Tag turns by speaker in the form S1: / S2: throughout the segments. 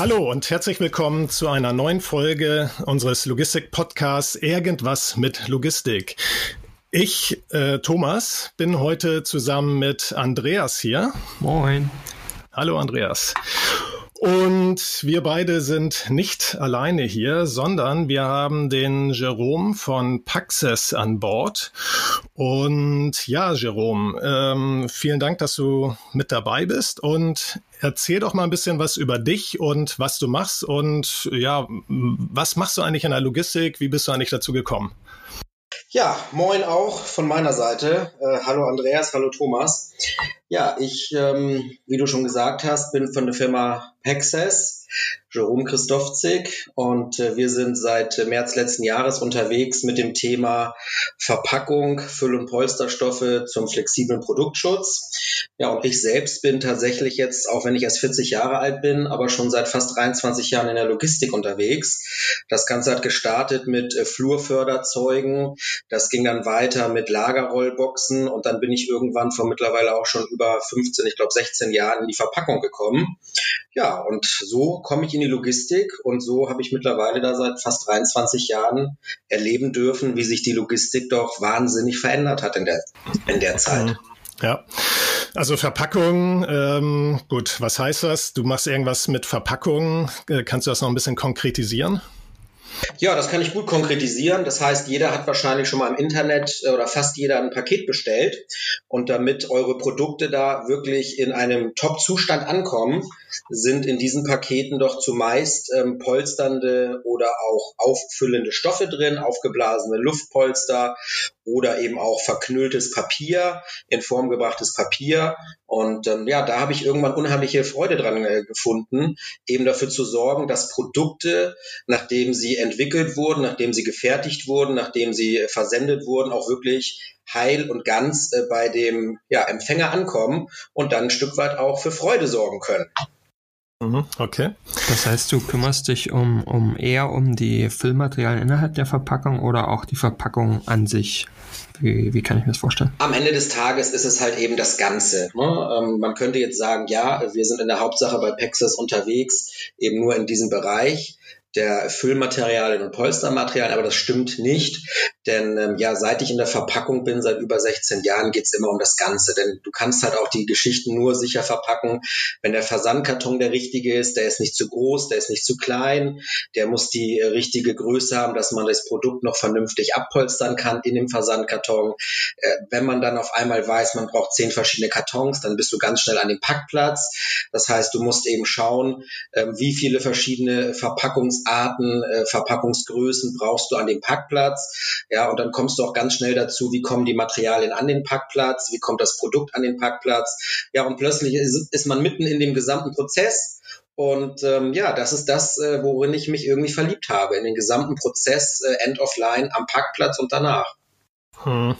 S1: Hallo und herzlich willkommen zu einer neuen Folge unseres Logistik-Podcasts Irgendwas mit Logistik. Ich, äh, Thomas, bin heute zusammen mit Andreas hier.
S2: Moin.
S1: Hallo Andreas. Und wir beide sind nicht alleine hier, sondern wir haben den Jerome von Paxes an Bord. Und ja, Jerome, ähm, vielen Dank, dass du mit dabei bist und erzähl doch mal ein bisschen was über dich und was du machst und ja, was machst du eigentlich in der Logistik? Wie bist du eigentlich dazu gekommen?
S3: Ja, moin auch von meiner Seite. Äh, hallo Andreas, hallo Thomas. Ja, ich, ähm, wie du schon gesagt hast, bin von der Firma Paxes Jerome Christofzig und äh, wir sind seit März letzten Jahres unterwegs mit dem Thema Verpackung, Füll- und Polsterstoffe zum flexiblen Produktschutz. Ja, und ich selbst bin tatsächlich jetzt, auch wenn ich erst 40 Jahre alt bin, aber schon seit fast 23 Jahren in der Logistik unterwegs. Das Ganze hat gestartet mit äh, Flurförderzeugen, das ging dann weiter mit Lagerrollboxen und dann bin ich irgendwann vor mittlerweile auch schon über 15, ich glaube 16 Jahren in die Verpackung gekommen. Ja, und so komme ich in die Logistik und so habe ich mittlerweile da seit fast 23 Jahren erleben dürfen, wie sich die Logistik doch wahnsinnig verändert hat in der, in der Zeit. Mhm.
S1: Ja, also Verpackung, ähm, gut, was heißt das? Du machst irgendwas mit Verpackung. Äh, kannst du das noch ein bisschen konkretisieren?
S3: Ja, das kann ich gut konkretisieren. Das heißt, jeder hat wahrscheinlich schon mal im Internet äh, oder fast jeder ein Paket bestellt. Und damit eure Produkte da wirklich in einem Top-Zustand ankommen, sind in diesen Paketen doch zumeist ähm, polsternde oder auch auffüllende Stoffe drin, aufgeblasene Luftpolster oder eben auch verknülltes Papier, in Form gebrachtes Papier. Und ähm, ja, da habe ich irgendwann unheimliche Freude dran äh, gefunden, eben dafür zu sorgen, dass Produkte, nachdem sie entwickelt wurden, nachdem sie gefertigt wurden, nachdem sie äh, versendet wurden, auch wirklich heil und ganz äh, bei dem ja, Empfänger ankommen und dann ein Stück weit auch für Freude sorgen können.
S2: Mhm, okay. Das heißt, du kümmerst dich um, um eher um die Füllmaterialien innerhalb der Verpackung oder auch die Verpackung an sich? Wie, wie kann ich mir das vorstellen?
S3: Am Ende des Tages ist es halt eben das Ganze. Ne? Ähm, man könnte jetzt sagen, ja, wir sind in der Hauptsache bei Pexas unterwegs, eben nur in diesem Bereich der Füllmaterialien und Polstermaterialien, aber das stimmt nicht, denn ähm, ja, seit ich in der Verpackung bin, seit über 16 Jahren, geht's immer um das Ganze, denn du kannst halt auch die Geschichten nur sicher verpacken, wenn der Versandkarton der richtige ist, der ist nicht zu groß, der ist nicht zu klein, der muss die äh, richtige Größe haben, dass man das Produkt noch vernünftig abpolstern kann in dem Versandkarton. Äh, wenn man dann auf einmal weiß, man braucht zehn verschiedene Kartons, dann bist du ganz schnell an dem Packplatz. Das heißt, du musst eben schauen, äh, wie viele verschiedene Verpackungs Verpackungsarten, äh, Verpackungsgrößen brauchst du an dem Packplatz. Ja, und dann kommst du auch ganz schnell dazu, wie kommen die Materialien an den Packplatz, wie kommt das Produkt an den Packplatz. Ja, und plötzlich ist, ist man mitten in dem gesamten Prozess. Und ähm, ja, das ist das, äh, worin ich mich irgendwie verliebt habe, in den gesamten Prozess, äh, End of Line am Packplatz und danach.
S1: Hm.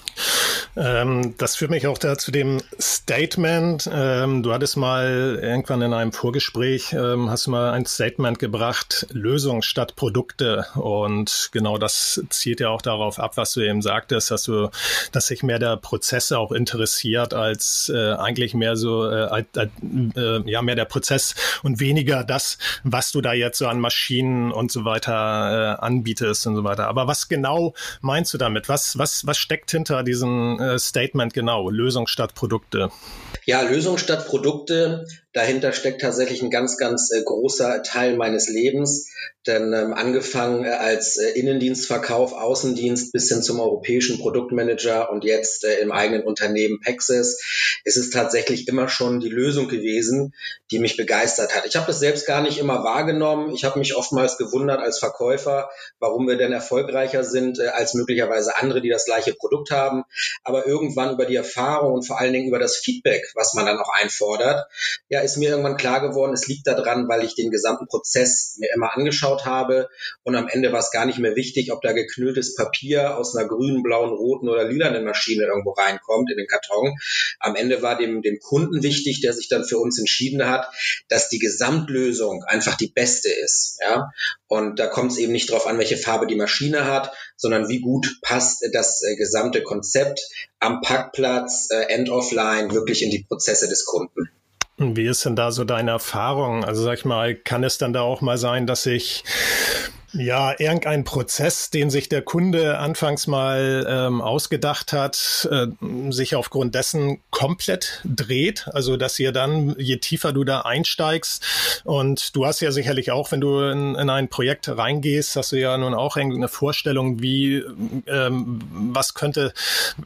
S1: Ähm, das führt mich auch da zu dem Statement. Ähm, du hattest mal irgendwann in einem Vorgespräch, ähm, hast du mal ein Statement gebracht, Lösung statt Produkte. Und genau das zielt ja auch darauf ab, was du eben sagtest, dass du, dass sich mehr der Prozesse auch interessiert als äh, eigentlich mehr so, äh, äh, ja, mehr der Prozess und weniger das, was du da jetzt so an Maschinen und so weiter äh, anbietest und so weiter. Aber was genau meinst du damit? Was, was, was steckt hinter diesem äh, Statement genau? Lösung statt Produkte.
S3: Ja, Lösung statt Produkte. Dahinter steckt tatsächlich ein ganz, ganz äh, großer Teil meines Lebens. Denn ähm, angefangen äh, als äh, Innendienstverkauf, Außendienst bis hin zum europäischen Produktmanager und jetzt äh, im eigenen Unternehmen Pexis, ist es tatsächlich immer schon die Lösung gewesen, die mich begeistert hat. Ich habe das selbst gar nicht immer wahrgenommen. Ich habe mich oftmals gewundert als Verkäufer, warum wir denn erfolgreicher sind äh, als möglicherweise andere, die das gleiche Produkt haben. Aber irgendwann über die Erfahrung und vor allen Dingen über das Feedback, was man dann auch einfordert, ja, ist mir irgendwann klar geworden, es liegt daran, weil ich den gesamten Prozess mir immer angeschaut habe und am Ende war es gar nicht mehr wichtig, ob da geknülltes Papier aus einer grünen, blauen, roten oder lilanen Maschine irgendwo reinkommt in den Karton. Am Ende war dem, dem Kunden wichtig, der sich dann für uns entschieden hat, dass die Gesamtlösung einfach die beste ist. Ja? Und da kommt es eben nicht darauf an, welche Farbe die Maschine hat, sondern wie gut passt das äh, gesamte Konzept am Parkplatz, äh, End-of-Line, wirklich in die Prozesse des Kunden.
S1: Wie ist denn da so deine Erfahrung? Also sag ich mal, kann es dann da auch mal sein, dass ich ja, irgendein Prozess, den sich der Kunde anfangs mal ähm, ausgedacht hat, äh, sich aufgrund dessen komplett dreht. Also, dass ihr dann, je tiefer du da einsteigst, und du hast ja sicherlich auch, wenn du in, in ein Projekt reingehst, hast du ja nun auch eine Vorstellung, wie, ähm, was könnte,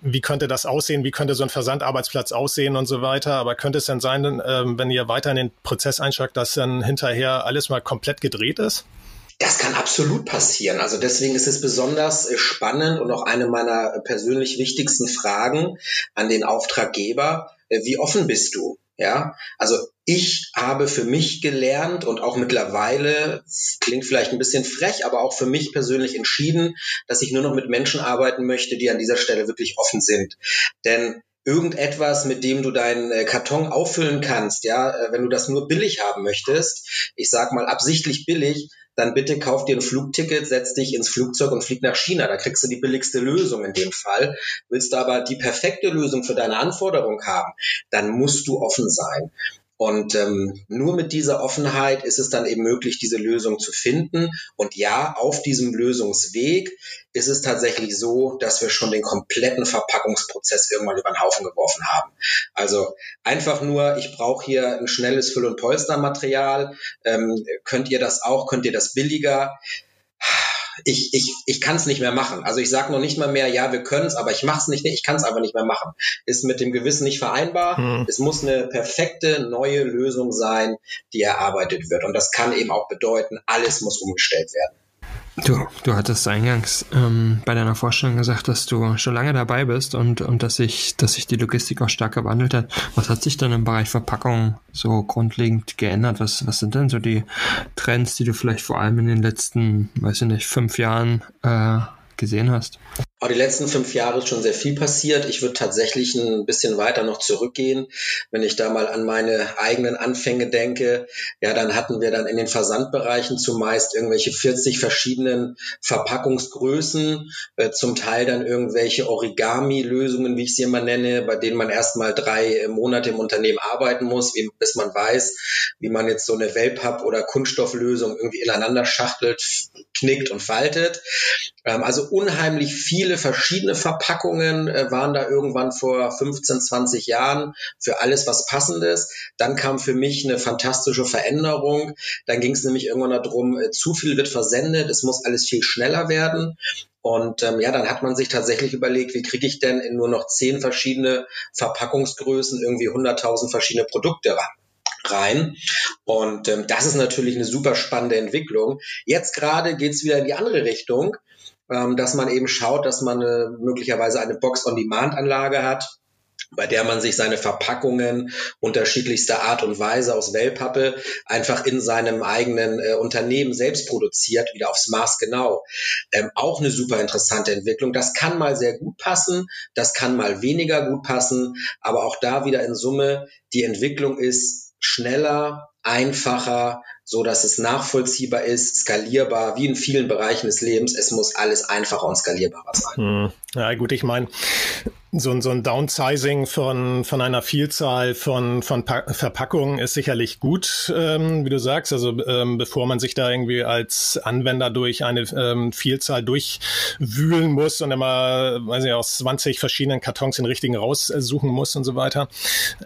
S1: wie könnte das aussehen, wie könnte so ein Versandarbeitsplatz aussehen und so weiter. Aber könnte es dann sein, äh, wenn ihr weiter in den Prozess einsteigt, dass dann hinterher alles mal komplett gedreht ist?
S3: Das kann absolut passieren. Also deswegen ist es besonders äh, spannend und auch eine meiner persönlich wichtigsten Fragen an den Auftraggeber. Äh, wie offen bist du? Ja, also ich habe für mich gelernt und auch mittlerweile, klingt vielleicht ein bisschen frech, aber auch für mich persönlich entschieden, dass ich nur noch mit Menschen arbeiten möchte, die an dieser Stelle wirklich offen sind. Denn irgendetwas, mit dem du deinen äh, Karton auffüllen kannst, ja, wenn du das nur billig haben möchtest, ich sag mal absichtlich billig, dann bitte kauf dir ein Flugticket, setz dich ins Flugzeug und flieg nach China. Da kriegst du die billigste Lösung in dem Fall. Willst du aber die perfekte Lösung für deine Anforderung haben, dann musst du offen sein. Und ähm, nur mit dieser Offenheit ist es dann eben möglich, diese Lösung zu finden. Und ja, auf diesem Lösungsweg ist es tatsächlich so, dass wir schon den kompletten Verpackungsprozess irgendwann über den Haufen geworfen haben. Also einfach nur, ich brauche hier ein schnelles Füll- und Polstermaterial. Ähm, könnt ihr das auch? Könnt ihr das billiger? Ich, ich, ich kann es nicht mehr machen. Also ich sage noch nicht mal mehr, ja, wir können es, aber ich mache es nicht, ich kann es einfach nicht mehr machen. Ist mit dem Gewissen nicht vereinbar. Hm. Es muss eine perfekte neue Lösung sein, die erarbeitet wird. Und das kann eben auch bedeuten, alles muss umgestellt werden.
S2: Du, du hattest eingangs ähm, bei deiner Vorstellung gesagt, dass du schon lange dabei bist und, und dass sich, dass sich die Logistik auch stark gewandelt hat. Was hat sich denn im Bereich Verpackung so grundlegend geändert? Was, was sind denn so die Trends, die du vielleicht vor allem in den letzten, weiß ich nicht, fünf Jahren äh, gesehen hast?
S3: Aber die letzten fünf Jahre ist schon sehr viel passiert. Ich würde tatsächlich ein bisschen weiter noch zurückgehen. Wenn ich da mal an meine eigenen Anfänge denke, ja, dann hatten wir dann in den Versandbereichen zumeist irgendwelche 40 verschiedenen Verpackungsgrößen, äh, zum Teil dann irgendwelche Origami-Lösungen, wie ich sie immer nenne, bei denen man erstmal drei Monate im Unternehmen arbeiten muss, wie, bis man weiß, wie man jetzt so eine Wellpapp- oder Kunststofflösung irgendwie ineinander schachtelt, knickt und faltet. Ähm, also unheimlich viele verschiedene Verpackungen äh, waren da irgendwann vor 15, 20 Jahren für alles was passendes. Dann kam für mich eine fantastische Veränderung. Dann ging es nämlich irgendwann darum, äh, zu viel wird versendet, es muss alles viel schneller werden. Und ähm, ja, dann hat man sich tatsächlich überlegt, wie kriege ich denn in nur noch zehn verschiedene Verpackungsgrößen irgendwie 100.000 verschiedene Produkte ran rein. Und ähm, das ist natürlich eine super spannende Entwicklung. Jetzt gerade geht's wieder in die andere Richtung ähm, dass man eben schaut, dass man äh, möglicherweise eine Box-on-Demand-Anlage hat, bei der man sich seine Verpackungen unterschiedlichster Art und Weise aus Wellpappe einfach in seinem eigenen äh, Unternehmen selbst produziert, wieder aufs Maß genau. Ähm, auch eine super interessante Entwicklung. Das kann mal sehr gut passen, das kann mal weniger gut passen, aber auch da wieder in Summe, die Entwicklung ist schneller, einfacher, so dass es nachvollziehbar ist, skalierbar, wie in vielen Bereichen des Lebens. Es muss alles einfacher und skalierbarer sein. Hm.
S1: Ja, gut, ich meine, so, ein so ein Downsizing von, von einer Vielzahl von, von pa Verpackungen ist sicherlich gut, ähm, wie du sagst. Also ähm, bevor man sich da irgendwie als Anwender durch eine ähm, Vielzahl durchwühlen muss und immer, weiß ich, aus 20 verschiedenen Kartons den richtigen raussuchen muss und so weiter.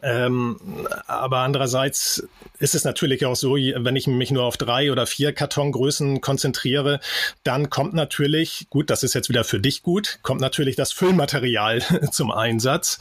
S1: Ähm, aber andererseits ist es natürlich auch so, wenn ich mich nur auf drei oder vier Kartongrößen konzentriere, dann kommt natürlich, gut, das ist jetzt wieder für dich gut, kommt natürlich das Füllmaterial zum Einsatz.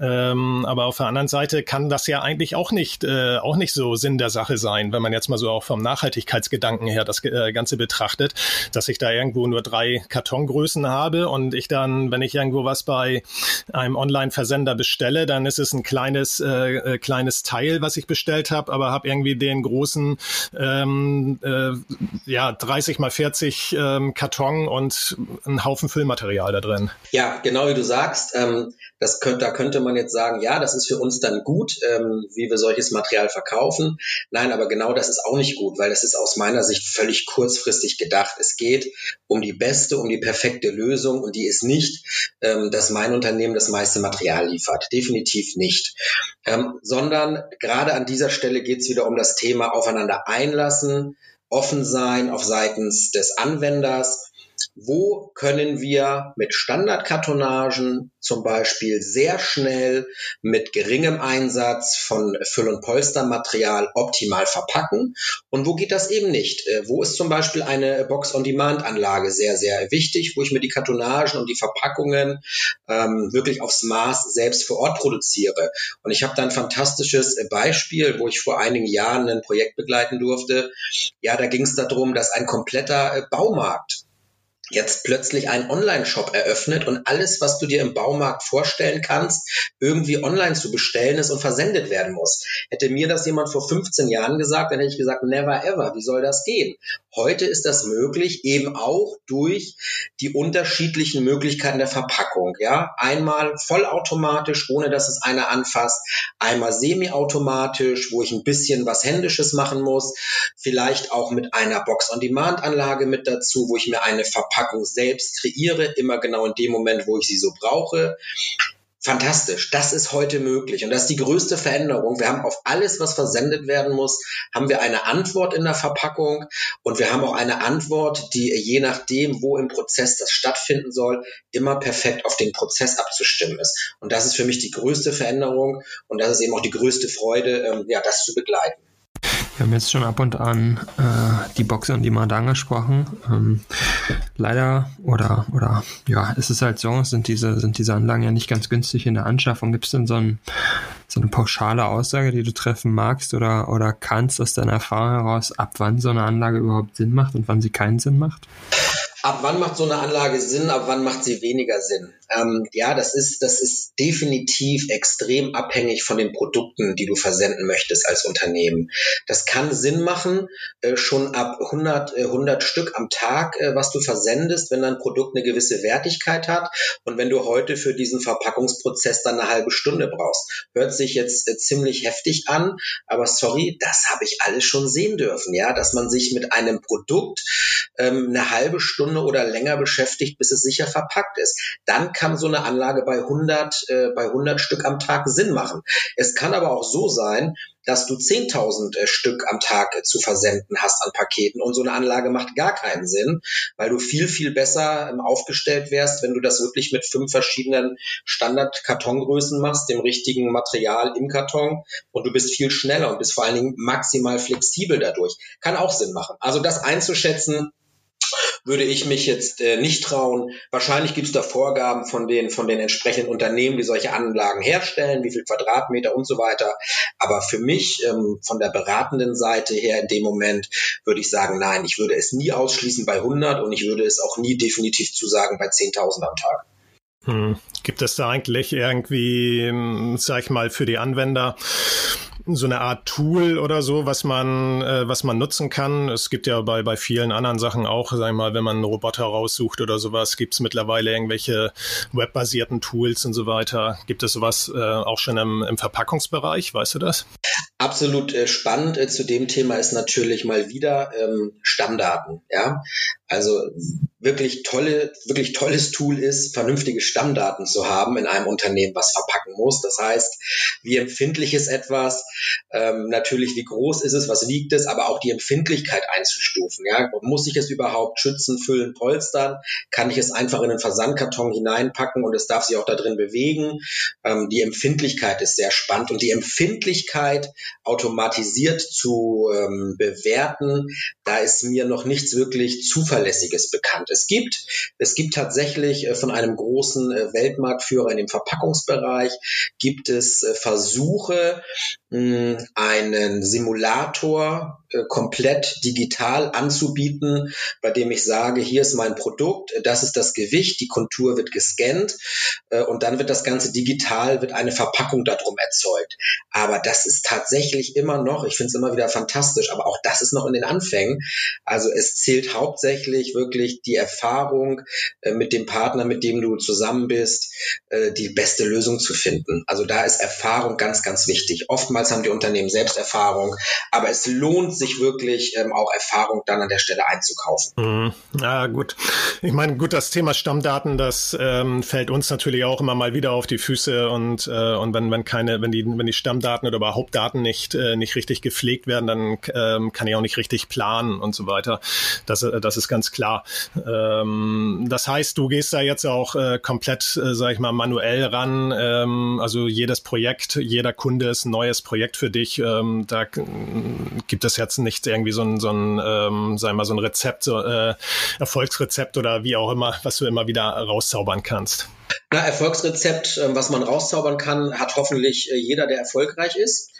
S1: Ähm, aber auf der anderen Seite kann das ja eigentlich auch nicht, äh, auch nicht so Sinn der Sache sein, wenn man jetzt mal so auch vom Nachhaltigkeitsgedanken her das äh, Ganze betrachtet, dass ich da irgendwo nur drei Kartongrößen habe und ich dann, wenn ich irgendwo was bei einem Online-Versender bestelle, dann ist es ein kleines, äh, äh kleines Teil, was ich bestellt habe, aber habe irgendwie den großen ähm, äh, ja, 30 mal 40 ähm, Karton und einen Haufen Füllmaterial da drin.
S3: Ja, genau wie du sagst. Ähm, das könnte, da könnte man jetzt sagen, ja, das ist für uns dann gut, ähm, wie wir solches Material verkaufen. Nein, aber genau das ist auch nicht gut, weil das ist aus meiner Sicht völlig kurzfristig gedacht. Es geht um die beste, um die perfekte Lösung und die ist nicht, ähm, dass mein Unternehmen das meiste Material liefert. Definitiv nicht. Ähm, sondern gerade an dieser Stelle geht es wieder um das Thema aufeinander einlassen, offen sein auf seitens des Anwenders wo können wir mit Standardkartonagen zum Beispiel sehr schnell mit geringem Einsatz von Füll- und Polstermaterial optimal verpacken und wo geht das eben nicht? Äh, wo ist zum Beispiel eine Box-on-Demand-Anlage sehr, sehr wichtig, wo ich mir die Kartonagen und die Verpackungen ähm, wirklich aufs Maß selbst vor Ort produziere. Und ich habe da ein fantastisches Beispiel, wo ich vor einigen Jahren ein Projekt begleiten durfte. Ja, da ging es darum, dass ein kompletter äh, Baumarkt jetzt plötzlich einen Online-Shop eröffnet und alles, was du dir im Baumarkt vorstellen kannst, irgendwie online zu bestellen ist und versendet werden muss. Hätte mir das jemand vor 15 Jahren gesagt, dann hätte ich gesagt, never ever, wie soll das gehen? Heute ist das möglich, eben auch durch die unterschiedlichen Möglichkeiten der Verpackung. Ja, einmal vollautomatisch, ohne dass es einer anfasst, einmal semiautomatisch, wo ich ein bisschen was Händisches machen muss, vielleicht auch mit einer Box-on-Demand-Anlage mit dazu, wo ich mir eine Verpackung selbst kreiere, immer genau in dem Moment, wo ich sie so brauche fantastisch. Das ist heute möglich. Und das ist die größte Veränderung. Wir haben auf alles, was versendet werden muss, haben wir eine Antwort in der Verpackung. Und wir haben auch eine Antwort, die je nachdem, wo im Prozess das stattfinden soll, immer perfekt auf den Prozess abzustimmen ist. Und das ist für mich die größte Veränderung. Und das ist eben auch die größte Freude, ähm, ja, das zu begleiten.
S2: Wir haben jetzt schon ab und an äh, die Box on Demand angesprochen. Ähm, leider oder oder ja, ist es halt so, sind diese sind diese Anlagen ja nicht ganz günstig in der Anschaffung. Gibt es denn so, ein, so eine pauschale Aussage, die du treffen magst oder oder kannst aus deiner Erfahrung heraus, ab wann so eine Anlage überhaupt Sinn macht und wann sie keinen Sinn macht?
S3: Ab wann macht so eine Anlage Sinn, ab wann macht sie weniger Sinn? Ähm, ja, das ist, das ist definitiv extrem abhängig von den Produkten, die du versenden möchtest als Unternehmen. Das kann Sinn machen, äh, schon ab 100, äh, 100 Stück am Tag, äh, was du versendest, wenn dein Produkt eine gewisse Wertigkeit hat und wenn du heute für diesen Verpackungsprozess dann eine halbe Stunde brauchst. Hört sich jetzt äh, ziemlich heftig an, aber sorry, das habe ich alles schon sehen dürfen, ja, dass man sich mit einem Produkt ähm, eine halbe Stunde Stunde oder länger beschäftigt, bis es sicher verpackt ist. Dann kann so eine Anlage bei 100, äh, bei 100 Stück am Tag Sinn machen. Es kann aber auch so sein, dass du 10.000 äh, Stück am Tag äh, zu versenden hast an Paketen und so eine Anlage macht gar keinen Sinn, weil du viel, viel besser ähm, aufgestellt wärst, wenn du das wirklich mit fünf verschiedenen Standard-Kartongrößen machst, dem richtigen Material im Karton und du bist viel schneller und bist vor allen Dingen maximal flexibel dadurch. Kann auch Sinn machen. Also das einzuschätzen, würde ich mich jetzt äh, nicht trauen. Wahrscheinlich gibt es da Vorgaben von den, von den entsprechenden Unternehmen, die solche Anlagen herstellen, wie viel Quadratmeter und so weiter. Aber für mich ähm, von der beratenden Seite her in dem Moment würde ich sagen, nein, ich würde es nie ausschließen bei 100 und ich würde es auch nie definitiv zusagen bei 10.000 am Tag.
S1: Hm. Gibt es da eigentlich irgendwie, hm, sag ich mal, für die Anwender so eine Art Tool oder so, was man, äh, was man nutzen kann. Es gibt ja bei, bei vielen anderen Sachen auch, sag ich mal, wenn man einen Roboter raussucht oder sowas, gibt es mittlerweile irgendwelche webbasierten Tools und so weiter. Gibt es sowas äh, auch schon im, im Verpackungsbereich? Weißt du das?
S3: Absolut äh, spannend äh, zu dem Thema ist natürlich mal wieder ähm, Stammdaten. Ja, also wirklich tolle, wirklich tolles Tool ist, vernünftige Stammdaten zu haben in einem Unternehmen, was verpacken muss. Das heißt, wie empfindlich ist etwas, ähm, natürlich wie groß ist es, was wiegt es, aber auch die Empfindlichkeit einzustufen. Ja, muss ich es überhaupt schützen, füllen, polstern? Kann ich es einfach in einen Versandkarton hineinpacken und es darf sich auch da drin bewegen? Ähm, die Empfindlichkeit ist sehr spannend und die Empfindlichkeit automatisiert zu ähm, bewerten, da ist mir noch nichts wirklich zuverlässiges bekannt. Es gibt, es gibt tatsächlich äh, von einem großen äh, Weltmarktführer in dem Verpackungsbereich gibt es äh, Versuche, einen Simulator komplett digital anzubieten, bei dem ich sage, hier ist mein Produkt, das ist das Gewicht, die Kontur wird gescannt und dann wird das Ganze digital, wird eine Verpackung darum erzeugt. Aber das ist tatsächlich immer noch, ich finde es immer wieder fantastisch, aber auch das ist noch in den Anfängen. Also es zählt hauptsächlich wirklich die Erfahrung äh, mit dem Partner, mit dem du zusammen bist, äh, die beste Lösung zu finden. Also da ist Erfahrung ganz, ganz wichtig. Oftmals haben die Unternehmen selbst Erfahrung, aber es lohnt sich wirklich ähm, auch Erfahrung dann an der Stelle einzukaufen.
S1: Mhm. Ja, gut. Ich meine, gut, das Thema Stammdaten, das ähm, fällt uns natürlich auch immer mal wieder auf die Füße und, äh, und wenn, wenn keine, wenn die, wenn die Stammdaten oder überhaupt Daten nicht, äh, nicht richtig gepflegt werden, dann ähm, kann ich auch nicht richtig planen und so weiter. Das, äh, das ist ganz klar. Ähm, das heißt, du gehst da jetzt auch äh, komplett, äh, sag ich mal, manuell ran. Ähm, also jedes Projekt, jeder Kunde ist ein neues Projekt für dich. Ähm, da gibt es jetzt nicht irgendwie so ein, so ein, ähm, sag ich mal, so ein Rezept, so, äh, Erfolgsrezept oder wie auch immer, was du immer wieder rauszaubern kannst.
S3: Na, Erfolgsrezept, ähm, was man rauszaubern kann, hat hoffentlich äh, jeder, der erfolgreich ist.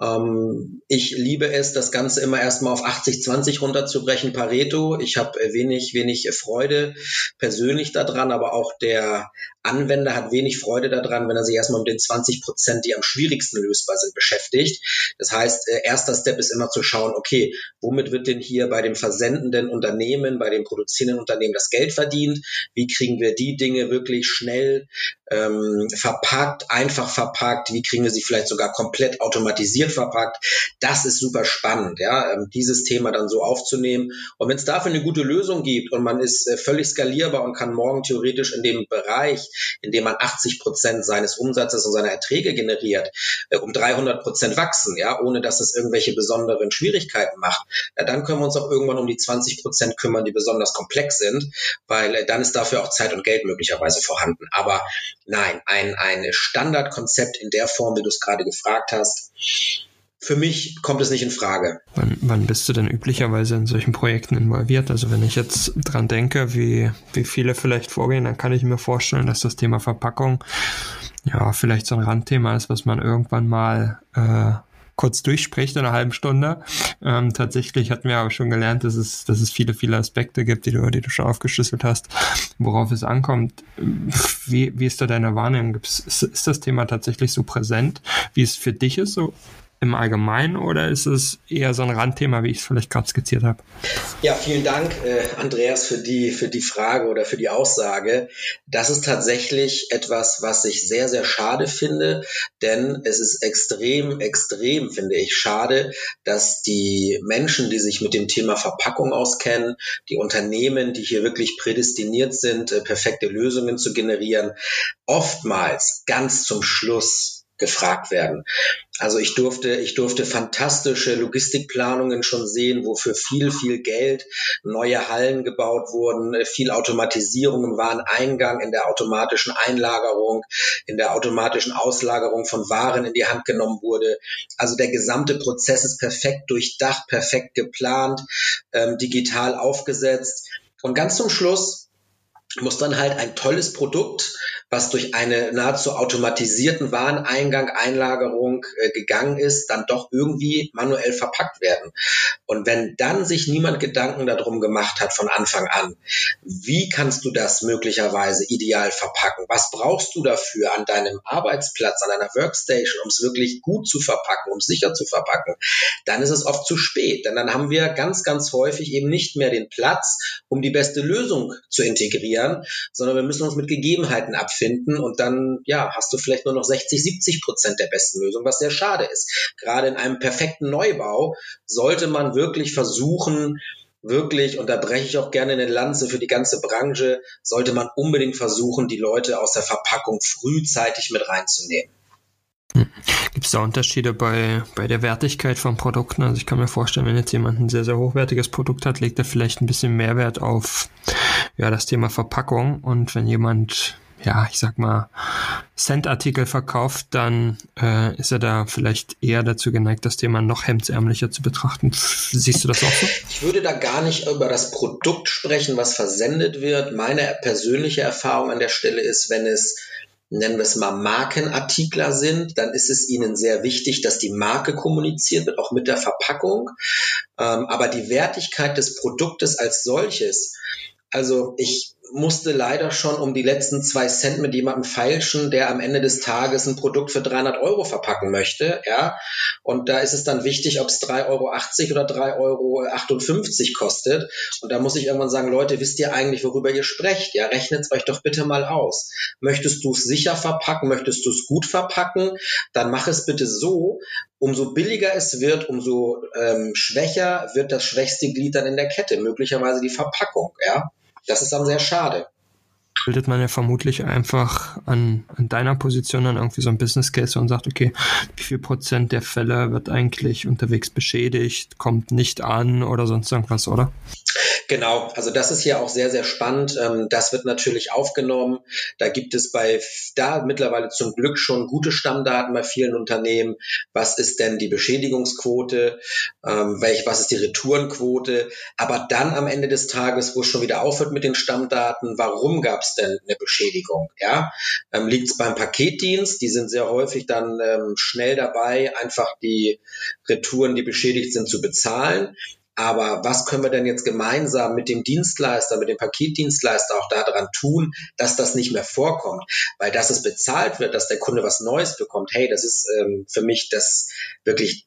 S3: Ähm, ich liebe es, das Ganze immer erstmal auf 80-20 runterzubrechen, Pareto. Ich habe wenig, wenig Freude persönlich daran, aber auch der Anwender hat wenig Freude daran, wenn er sich erstmal mit den 20 Prozent, die am schwierigsten lösbar sind, beschäftigt. Das heißt, äh, erster Step ist immer zu schauen, okay, womit wird denn hier bei dem versendenden Unternehmen, bei dem produzierenden Unternehmen das Geld verdient? Wie kriegen wir die Dinge wirklich schnell ähm, verpackt, einfach verpackt? Wie kriegen wir sie vielleicht sogar komplett automatisiert verpackt? Das ist super spannend, ja, ähm, dieses Thema dann so aufzunehmen. Und wenn es dafür eine gute Lösung gibt und man ist äh, völlig skalierbar und kann morgen theoretisch in dem Bereich indem man 80 Prozent seines Umsatzes und seiner Erträge generiert, äh, um 300 Prozent wachsen, ja, ohne dass es irgendwelche besonderen Schwierigkeiten macht, ja, dann können wir uns auch irgendwann um die 20 Prozent kümmern, die besonders komplex sind, weil äh, dann ist dafür auch Zeit und Geld möglicherweise vorhanden. Aber nein, ein, ein Standardkonzept in der Form, wie du es gerade gefragt hast, für mich kommt es nicht in Frage.
S2: Wann, wann bist du denn üblicherweise in solchen Projekten involviert? Also wenn ich jetzt dran denke, wie, wie viele vielleicht vorgehen, dann kann ich mir vorstellen, dass das Thema Verpackung ja vielleicht so ein Randthema ist, was man irgendwann mal äh, kurz durchspricht in einer halben Stunde. Ähm, tatsächlich hatten wir aber schon gelernt, dass es, dass es viele, viele Aspekte gibt, die du, die du schon aufgeschlüsselt hast, worauf es ankommt. Wie, wie ist da deine Wahrnehmung? Ist, ist das Thema tatsächlich so präsent, wie es für dich ist, so im Allgemeinen oder ist es eher so ein Randthema, wie ich es vielleicht gerade skizziert habe?
S3: Ja, vielen Dank, äh, Andreas, für die, für die Frage oder für die Aussage. Das ist tatsächlich etwas, was ich sehr, sehr schade finde, denn es ist extrem, extrem, finde ich, schade, dass die Menschen, die sich mit dem Thema Verpackung auskennen, die Unternehmen, die hier wirklich prädestiniert sind, äh, perfekte Lösungen zu generieren, oftmals ganz zum Schluss gefragt werden. Also ich durfte, ich durfte fantastische Logistikplanungen schon sehen, wo für viel, viel Geld neue Hallen gebaut wurden, viel Automatisierung im Wareneingang, in der automatischen Einlagerung, in der automatischen Auslagerung von Waren in die Hand genommen wurde. Also der gesamte Prozess ist perfekt durchdacht, perfekt geplant, ähm, digital aufgesetzt. Und ganz zum Schluss muss dann halt ein tolles Produkt was durch einen nahezu automatisierten Wareneingang, Einlagerung äh, gegangen ist, dann doch irgendwie manuell verpackt werden. Und wenn dann sich niemand Gedanken darum gemacht hat von Anfang an, wie kannst du das möglicherweise ideal verpacken? Was brauchst du dafür an deinem Arbeitsplatz, an deiner Workstation, um es wirklich gut zu verpacken, um es sicher zu verpacken? Dann ist es oft zu spät, denn dann haben wir ganz, ganz häufig eben nicht mehr den Platz, um die beste Lösung zu integrieren, sondern wir müssen uns mit Gegebenheiten abfinden finden und dann, ja, hast du vielleicht nur noch 60, 70 Prozent der besten Lösung, was sehr schade ist. Gerade in einem perfekten Neubau sollte man wirklich versuchen, wirklich, und da breche ich auch gerne eine Lanze für die ganze Branche, sollte man unbedingt versuchen, die Leute aus der Verpackung frühzeitig mit reinzunehmen.
S2: Gibt es da Unterschiede bei, bei der Wertigkeit von Produkten? Also ich kann mir vorstellen, wenn jetzt jemand ein sehr, sehr hochwertiges Produkt hat, legt er vielleicht ein bisschen Mehrwert auf ja, das Thema Verpackung. Und wenn jemand, ja, ich sag mal, Cent-Artikel verkauft, dann äh, ist er da vielleicht eher dazu geneigt, das Thema noch hemdsärmlicher zu betrachten. Siehst du das auch so?
S3: Ich würde da gar nicht über das Produkt sprechen, was versendet wird. Meine persönliche Erfahrung an der Stelle ist, wenn es nennen wir es mal Markenartikler sind, dann ist es ihnen sehr wichtig, dass die Marke kommuniziert wird, auch mit der Verpackung. Ähm, aber die Wertigkeit des Produktes als solches, also ich musste leider schon um die letzten zwei Cent mit jemandem feilschen, der am Ende des Tages ein Produkt für 300 Euro verpacken möchte, ja. Und da ist es dann wichtig, ob es 3,80 Euro oder 3,58 Euro kostet. Und da muss ich irgendwann sagen, Leute, wisst ihr eigentlich, worüber ihr sprecht? Ja, rechnet es euch doch bitte mal aus. Möchtest du es sicher verpacken? Möchtest du es gut verpacken? Dann mach es bitte so, umso billiger es wird, umso ähm, schwächer wird das schwächste Glied dann in der Kette, möglicherweise die Verpackung, ja. Das ist dann sehr schade.
S2: Bildet man ja vermutlich einfach an, an deiner Position dann irgendwie so ein Business Case und sagt, okay, wie viel Prozent der Fälle wird eigentlich unterwegs beschädigt, kommt nicht an oder sonst irgendwas, oder?
S3: Genau, also das ist hier auch sehr, sehr spannend. Ähm, das wird natürlich aufgenommen. Da gibt es bei da mittlerweile zum Glück schon gute Stammdaten bei vielen Unternehmen. Was ist denn die Beschädigungsquote? Ähm, was ist die Retourenquote? Aber dann am Ende des Tages, wo es schon wieder aufhört mit den Stammdaten, warum gab es denn eine Beschädigung? Ja, ähm, liegt es beim Paketdienst? Die sind sehr häufig dann schnell dabei, einfach die Retouren, die beschädigt sind, zu bezahlen. Aber was können wir denn jetzt gemeinsam mit dem Dienstleister, mit dem Paketdienstleister auch daran tun, dass das nicht mehr vorkommt? Weil dass es bezahlt wird, dass der Kunde was Neues bekommt, hey, das ist ähm, für mich das wirklich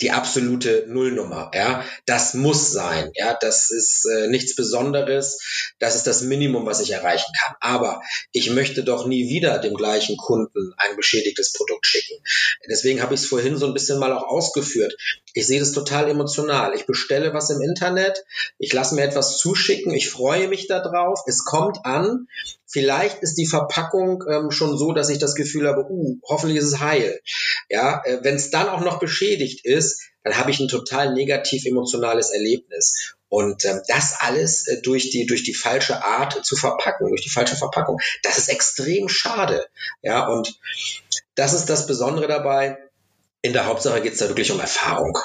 S3: die absolute Nullnummer. Ja, das muss sein. Ja, das ist äh, nichts Besonderes. Das ist das Minimum, was ich erreichen kann. Aber ich möchte doch nie wieder dem gleichen Kunden ein beschädigtes Produkt schicken. Deswegen habe ich es vorhin so ein bisschen mal auch ausgeführt. Ich sehe das total emotional. Ich bestelle was im Internet, ich lasse mir etwas zuschicken, ich freue mich darauf, es kommt an. Vielleicht ist die Verpackung ähm, schon so, dass ich das Gefühl habe, uh, hoffentlich ist es heil. Ja, äh, wenn es dann auch noch beschädigt ist, dann habe ich ein total negativ emotionales Erlebnis. Und ähm, das alles äh, durch die durch die falsche Art zu verpacken, durch die falsche Verpackung, das ist extrem schade. Ja, und das ist das Besondere dabei in der Hauptsache geht es da wirklich um Erfahrung.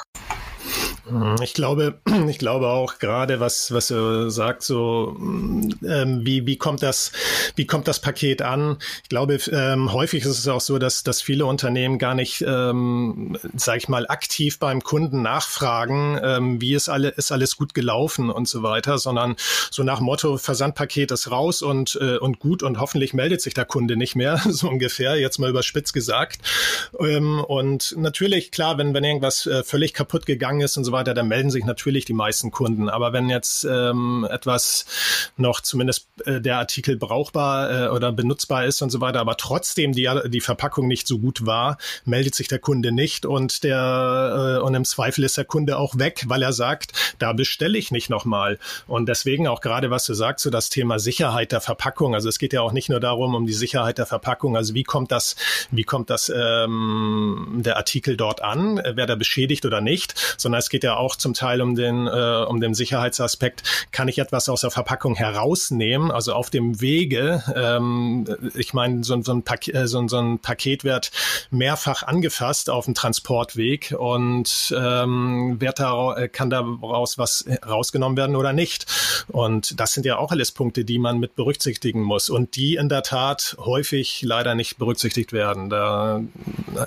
S1: Ich glaube, ich glaube auch gerade, was, was du sagst, so, ähm, wie, wie kommt das, wie kommt das Paket an? Ich glaube, ähm, häufig ist es auch so, dass, dass viele Unternehmen gar nicht, ähm, sag ich mal, aktiv beim Kunden nachfragen, ähm, wie ist alle, ist alles gut gelaufen und so weiter, sondern so nach Motto, Versandpaket ist raus und, äh, und gut und hoffentlich meldet sich der Kunde nicht mehr, so ungefähr, jetzt mal überspitzt gesagt. Ähm, und natürlich, klar, wenn, wenn irgendwas äh, völlig kaputt gegangen ist und so weiter, dann melden sich natürlich die meisten Kunden. Aber wenn jetzt ähm, etwas noch zumindest äh, der Artikel brauchbar äh, oder benutzbar ist und so weiter, aber trotzdem die, die Verpackung nicht so gut war, meldet sich der Kunde nicht und der äh, und im Zweifel ist der Kunde auch weg, weil er sagt, da bestelle ich nicht nochmal. Und deswegen auch gerade, was du sagst, so das Thema Sicherheit der Verpackung. Also es geht ja auch nicht nur darum, um die Sicherheit der Verpackung. Also wie kommt das, wie kommt das ähm, der Artikel dort an, wer da beschädigt oder nicht, sondern es geht ja auch zum Teil um den, äh, um den Sicherheitsaspekt. Kann ich etwas aus der Verpackung herausnehmen, also auf dem Wege? Ähm, ich meine, so, so, ein Paket, äh, so, so, ein Paket wird mehrfach angefasst auf dem Transportweg und ähm, wird da, äh, kann daraus was rausgenommen werden oder nicht. Und das sind ja auch alles Punkte, die man mit berücksichtigen muss und die in der Tat häufig leider nicht berücksichtigt werden. Da,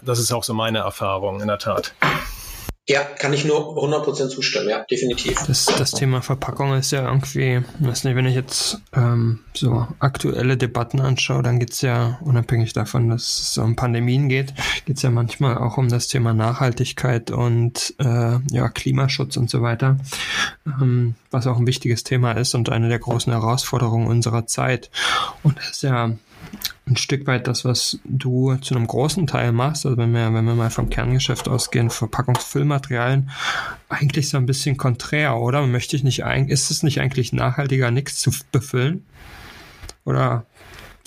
S1: das ist auch so meine Erfahrung in der Tat.
S3: Ja, kann ich nur 100% zustimmen, ja, definitiv.
S2: Das, das Thema Verpackung ist ja irgendwie, weiß nicht, wenn ich jetzt ähm, so aktuelle Debatten anschaue, dann geht's ja, unabhängig davon, dass es um Pandemien geht, geht's ja manchmal auch um das Thema Nachhaltigkeit und äh, ja, Klimaschutz und so weiter, ähm, was auch ein wichtiges Thema ist und eine der großen Herausforderungen unserer Zeit. Und das ist ja ein Stück weit das, was du zu einem großen Teil machst, also wenn wir, wenn wir mal vom Kerngeschäft ausgehen, Verpackungsfüllmaterialien, eigentlich so ein bisschen konträr, oder? Möchte ich nicht, ist es nicht eigentlich nachhaltiger, nichts zu befüllen? Oder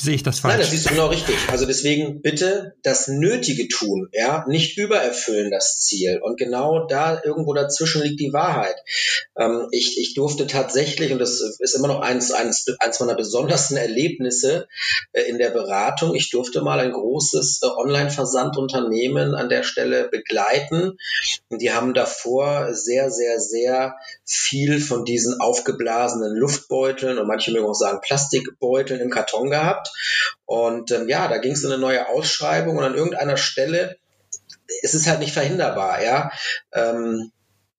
S2: sehe ich das falsch?
S3: Nein, das siehst du genau richtig. Also deswegen bitte das Nötige tun, ja, nicht übererfüllen das Ziel. Und genau da irgendwo dazwischen liegt die Wahrheit. Ähm, ich, ich durfte tatsächlich, und das ist immer noch eins, eins, eins meiner besondersten Erlebnisse äh, in der Beratung, ich durfte mal ein großes äh, Online-Versandunternehmen an der Stelle begleiten. Und die haben davor sehr, sehr, sehr viel von diesen aufgeblasenen Luftbeuteln und manche mögen auch sagen Plastikbeuteln im Karton gehabt. Und ähm, ja, da ging es in eine neue Ausschreibung und an irgendeiner Stelle es ist halt nicht verhinderbar, ja. Ähm,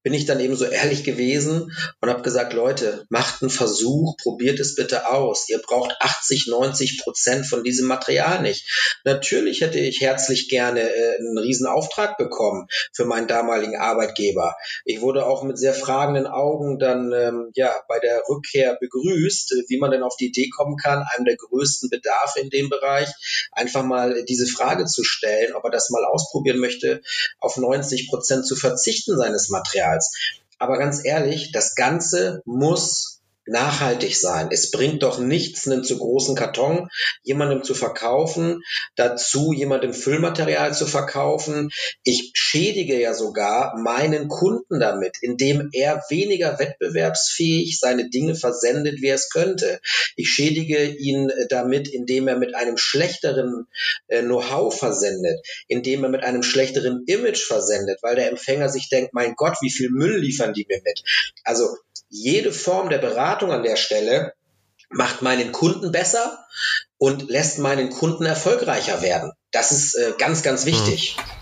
S3: bin ich dann eben so ehrlich gewesen und habe gesagt, Leute, macht einen Versuch, probiert es bitte aus. Ihr braucht 80, 90 Prozent von diesem Material nicht. Natürlich hätte ich herzlich gerne äh, einen Riesenauftrag bekommen für meinen damaligen Arbeitgeber. Ich wurde auch mit sehr fragenden Augen dann ähm, ja bei der Rückkehr begrüßt, wie man denn auf die Idee kommen kann, einem der größten Bedarfe in dem Bereich einfach mal diese Frage zu stellen, ob er das mal ausprobieren möchte, auf 90 Prozent zu verzichten seines Materials. Materials. Aber ganz ehrlich, das Ganze muss nachhaltig sein. Es bringt doch nichts, einen zu großen Karton jemandem zu verkaufen, dazu jemandem Füllmaterial zu verkaufen. Ich schädige ja sogar meinen Kunden damit, indem er weniger wettbewerbsfähig seine Dinge versendet, wie er es könnte. Ich schädige ihn damit, indem er mit einem schlechteren äh, Know-how versendet, indem er mit einem schlechteren Image versendet, weil der Empfänger sich denkt, mein Gott, wie viel Müll liefern die mir mit? Also jede Form der Beratung an der Stelle macht meinen Kunden besser und lässt meinen Kunden erfolgreicher werden. Das ist äh, ganz, ganz wichtig. Mhm.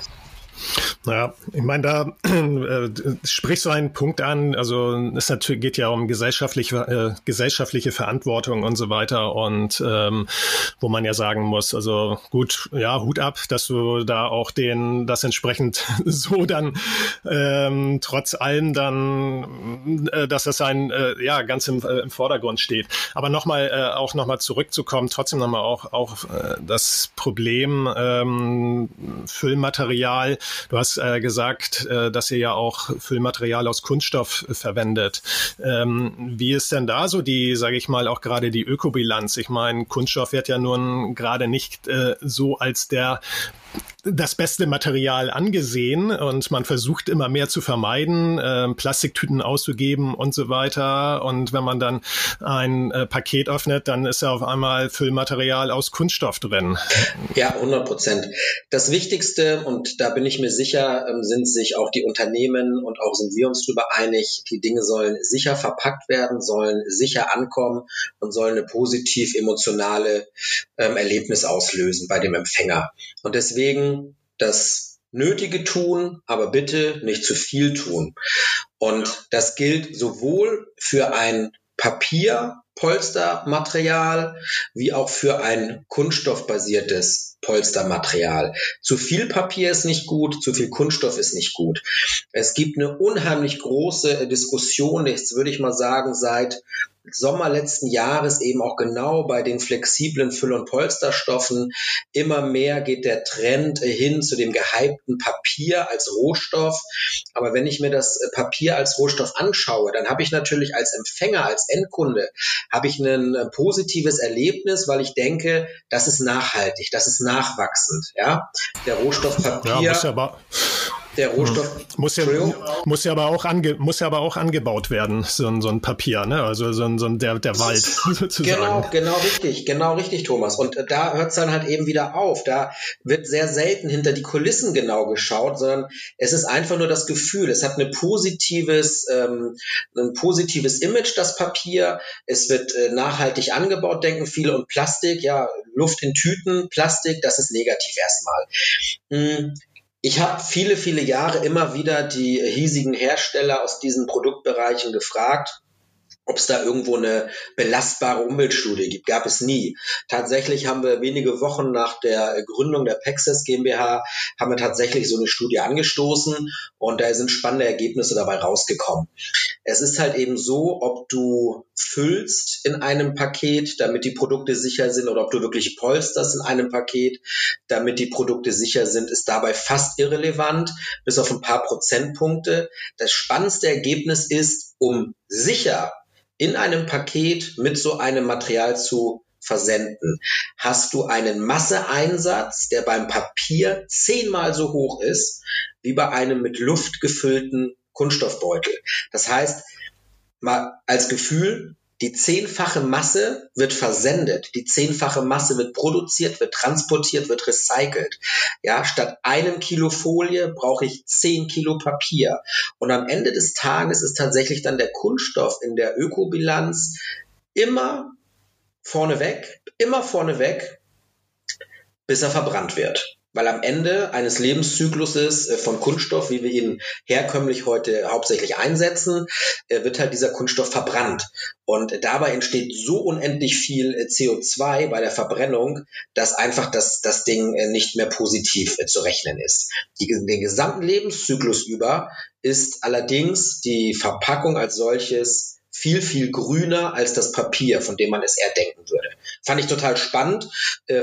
S1: Naja, ich meine, da äh, sprichst du einen Punkt an, also es natürlich, geht ja um gesellschaftliche, äh, gesellschaftliche Verantwortung und so weiter und ähm, wo man ja sagen muss, also gut, ja, Hut ab, dass du da auch den, das entsprechend so dann ähm, trotz allem dann, äh, dass das ein, äh, ja, ganz im, äh, im Vordergrund steht. Aber nochmal, äh, auch nochmal zurückzukommen, trotzdem nochmal auch, auch äh, das Problem ähm, Füllmaterial, du hast äh, gesagt, äh, dass ihr ja auch Füllmaterial aus Kunststoff verwendet. Ähm, wie ist denn da so die, sage ich mal, auch gerade die Ökobilanz? Ich meine, Kunststoff wird ja nun gerade nicht äh, so als der das beste Material angesehen und man versucht immer mehr zu vermeiden, äh, Plastiktüten auszugeben und so weiter. Und wenn man dann ein äh, Paket öffnet, dann ist ja auf einmal Füllmaterial aus Kunststoff drin.
S3: Ja, 100 Prozent. Das Wichtigste, und da bin ich mir sicher, ähm, sind sich auch die Unternehmen und auch sind wir uns darüber einig, die Dinge sollen sicher verpackt werden, sollen sicher ankommen und sollen eine positiv emotionale ähm, Erlebnis auslösen bei dem Empfänger. Und deswegen das Nötige tun, aber bitte nicht zu viel tun. Und das gilt sowohl für ein Papierpolstermaterial wie auch für ein kunststoffbasiertes Polstermaterial. Zu viel Papier ist nicht gut, zu viel Kunststoff ist nicht gut. Es gibt eine unheimlich große Diskussion, jetzt würde ich mal sagen, seit Sommer letzten Jahres eben auch genau bei den flexiblen Füll- und Polsterstoffen. Immer mehr geht der Trend hin zu dem gehypten Papier als Rohstoff. Aber wenn ich mir das Papier als Rohstoff anschaue, dann habe ich natürlich als Empfänger, als Endkunde, habe ich ein positives Erlebnis, weil ich denke, das ist nachhaltig, das ist nachwachsend. Ja, der Rohstoff Papier. Ja, der Rohstoff.
S1: Muss ja, muss ja aber auch ange, muss ja aber auch angebaut werden, so ein, so ein Papier, ne? Also so ein, so ein der, der Wald sozusagen.
S3: Genau, genau richtig, genau richtig, Thomas. Und da hört es dann halt eben wieder auf. Da wird sehr selten hinter die Kulissen genau geschaut, sondern es ist einfach nur das Gefühl. Es hat eine positives, ähm, ein positives Image, das Papier. Es wird äh, nachhaltig angebaut, denken viele. Und Plastik, ja, Luft in Tüten, Plastik, das ist negativ erstmal. Hm ich habe viele, viele Jahre immer wieder die hiesigen Hersteller aus diesen Produktbereichen gefragt, ob es da irgendwo eine belastbare Umweltstudie gibt, gab es nie. Tatsächlich haben wir wenige Wochen nach der Gründung der Pexes GmbH haben wir tatsächlich so eine Studie angestoßen und da sind spannende Ergebnisse dabei rausgekommen. Es ist halt eben so, ob du füllst in einem Paket, damit die Produkte sicher sind, oder ob du wirklich polsterst in einem Paket, damit die Produkte sicher sind, ist dabei fast irrelevant, bis auf ein paar Prozentpunkte. Das spannendste Ergebnis ist, um sicher in einem Paket mit so einem Material zu versenden, hast du einen Masseeinsatz, der beim Papier zehnmal so hoch ist wie bei einem mit Luft gefüllten Kunststoffbeutel. Das heißt, mal als Gefühl, die zehnfache Masse wird versendet, die zehnfache Masse wird produziert, wird transportiert, wird recycelt. Ja, statt einem Kilo Folie brauche ich zehn Kilo Papier. Und am Ende des Tages ist tatsächlich dann der Kunststoff in der Ökobilanz immer vorneweg, immer vorneweg, bis er verbrannt wird. Weil am Ende eines Lebenszykluses äh, von Kunststoff, wie wir ihn herkömmlich heute hauptsächlich einsetzen, äh, wird halt dieser Kunststoff verbrannt. Und dabei entsteht so unendlich viel äh, CO2 bei der Verbrennung, dass einfach das, das Ding nicht mehr positiv zu rechnen ist. Die, den gesamten Lebenszyklus über ist allerdings die Verpackung als solches viel, viel grüner als das Papier, von dem man es eher denken würde. Fand ich total spannend,